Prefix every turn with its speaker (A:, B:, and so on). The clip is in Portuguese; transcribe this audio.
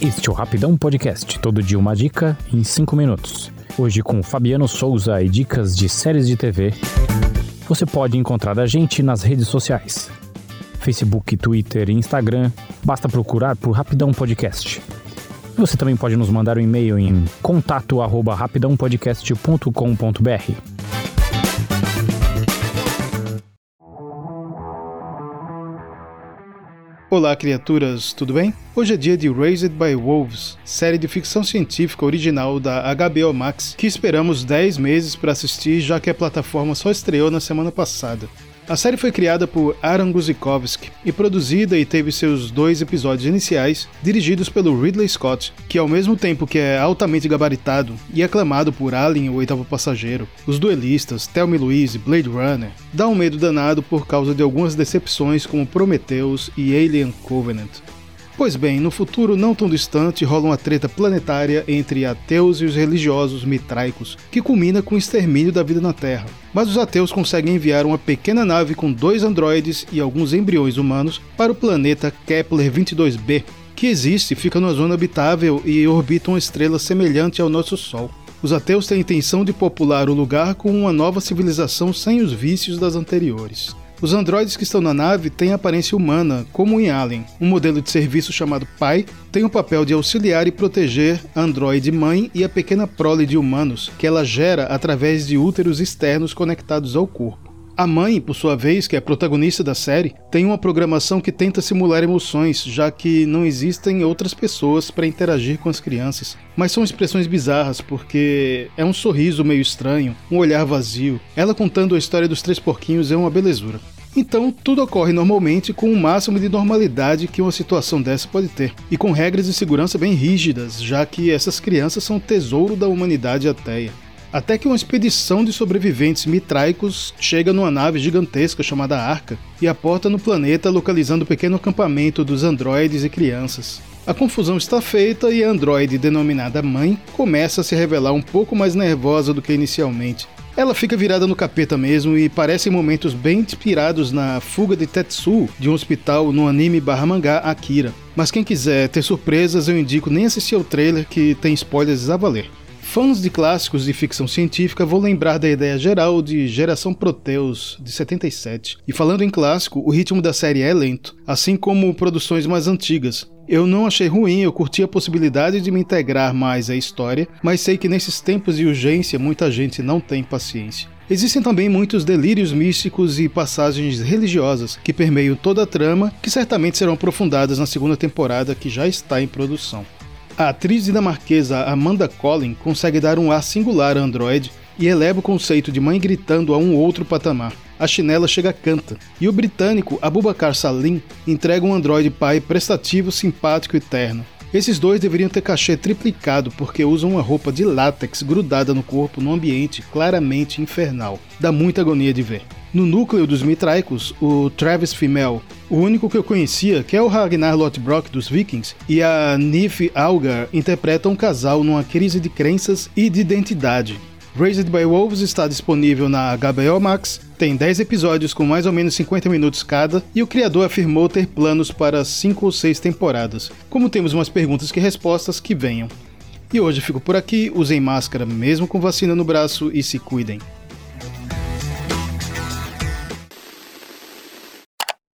A: Este é o Rapidão Podcast, todo dia uma dica em 5 minutos. Hoje com Fabiano Souza e dicas de séries de TV. Você pode encontrar a gente nas redes sociais. Facebook, Twitter e Instagram, basta procurar por Rapidão Podcast. Você também pode nos mandar um e-mail em contato@rapidãopodcast.com.br.
B: Olá, criaturas, tudo bem? Hoje é dia de Raised by Wolves, série de ficção científica original da HBO Max, que esperamos 10 meses para assistir, já que a plataforma só estreou na semana passada. A série foi criada por Aaron Guzikovsky e produzida e teve seus dois episódios iniciais dirigidos pelo Ridley Scott, que ao mesmo tempo que é altamente gabaritado e aclamado por Alien, o oitavo passageiro, Os Duelistas, Thelma e Louise, Blade Runner, dá um medo danado por causa de algumas decepções como Prometheus e Alien Covenant. Pois bem, no futuro não tão distante rola uma treta planetária entre ateus e os religiosos mitraicos, que culmina com o extermínio da vida na Terra. Mas os ateus conseguem enviar uma pequena nave com dois androides e alguns embriões humanos para o planeta Kepler 22b, que existe, fica numa zona habitável e orbita uma estrela semelhante ao nosso Sol. Os ateus têm a intenção de popular o lugar com uma nova civilização sem os vícios das anteriores. Os androides que estão na nave têm aparência humana, como em Alien. Um modelo de serviço chamado Pai tem o papel de auxiliar e proteger a androide mãe e a pequena prole de humanos que ela gera através de úteros externos conectados ao corpo. A mãe, por sua vez, que é protagonista da série, tem uma programação que tenta simular emoções, já que não existem outras pessoas para interagir com as crianças. Mas são expressões bizarras, porque é um sorriso meio estranho, um olhar vazio. Ela contando a história dos três porquinhos é uma belezura. Então, tudo ocorre normalmente com o máximo de normalidade que uma situação dessa pode ter, e com regras de segurança bem rígidas, já que essas crianças são tesouro da humanidade ateia. Até que uma expedição de sobreviventes mitraicos chega numa nave gigantesca chamada Arca e aporta no planeta localizando o pequeno acampamento dos androides e crianças. A confusão está feita e a androide denominada Mãe começa a se revelar um pouco mais nervosa do que inicialmente. Ela fica virada no capeta mesmo e parece momentos bem inspirados na fuga de Tetsu de um hospital no anime barra mangá Akira. Mas quem quiser ter surpresas, eu indico nem assistir ao trailer que tem spoilers a valer. Fãs de clássicos de ficção científica vão lembrar da ideia geral de Geração Proteus, de 77. E falando em clássico, o ritmo da série é lento, assim como produções mais antigas. Eu não achei ruim, eu curti a possibilidade de me integrar mais à história, mas sei que nesses tempos de urgência muita gente não tem paciência. Existem também muitos delírios místicos e passagens religiosas que permeiam toda a trama, que certamente serão aprofundadas na segunda temporada que já está em produção. A atriz dinamarquesa Amanda Collin consegue dar um ar singular a Android e eleva o conceito de mãe gritando a um outro patamar. A chinela chega canta. E o britânico Abubakar Salim entrega um androide pai prestativo, simpático e terno. Esses dois deveriam ter cachê triplicado porque usam uma roupa de látex grudada no corpo num ambiente claramente infernal. Dá muita agonia de ver. No núcleo dos mitraicos, o Travis Fimmel, o único que eu conhecia, que é o Ragnar Lothbrok dos Vikings, e a Nif Algar interpretam um casal numa crise de crenças e de identidade. Raised by Wolves está disponível na HBO Max, tem 10 episódios com mais ou menos 50 minutos cada, e o criador afirmou ter planos para 5 ou 6 temporadas. Como temos umas perguntas que respostas, que venham. E hoje fico por aqui, usem máscara mesmo com vacina no braço e se cuidem.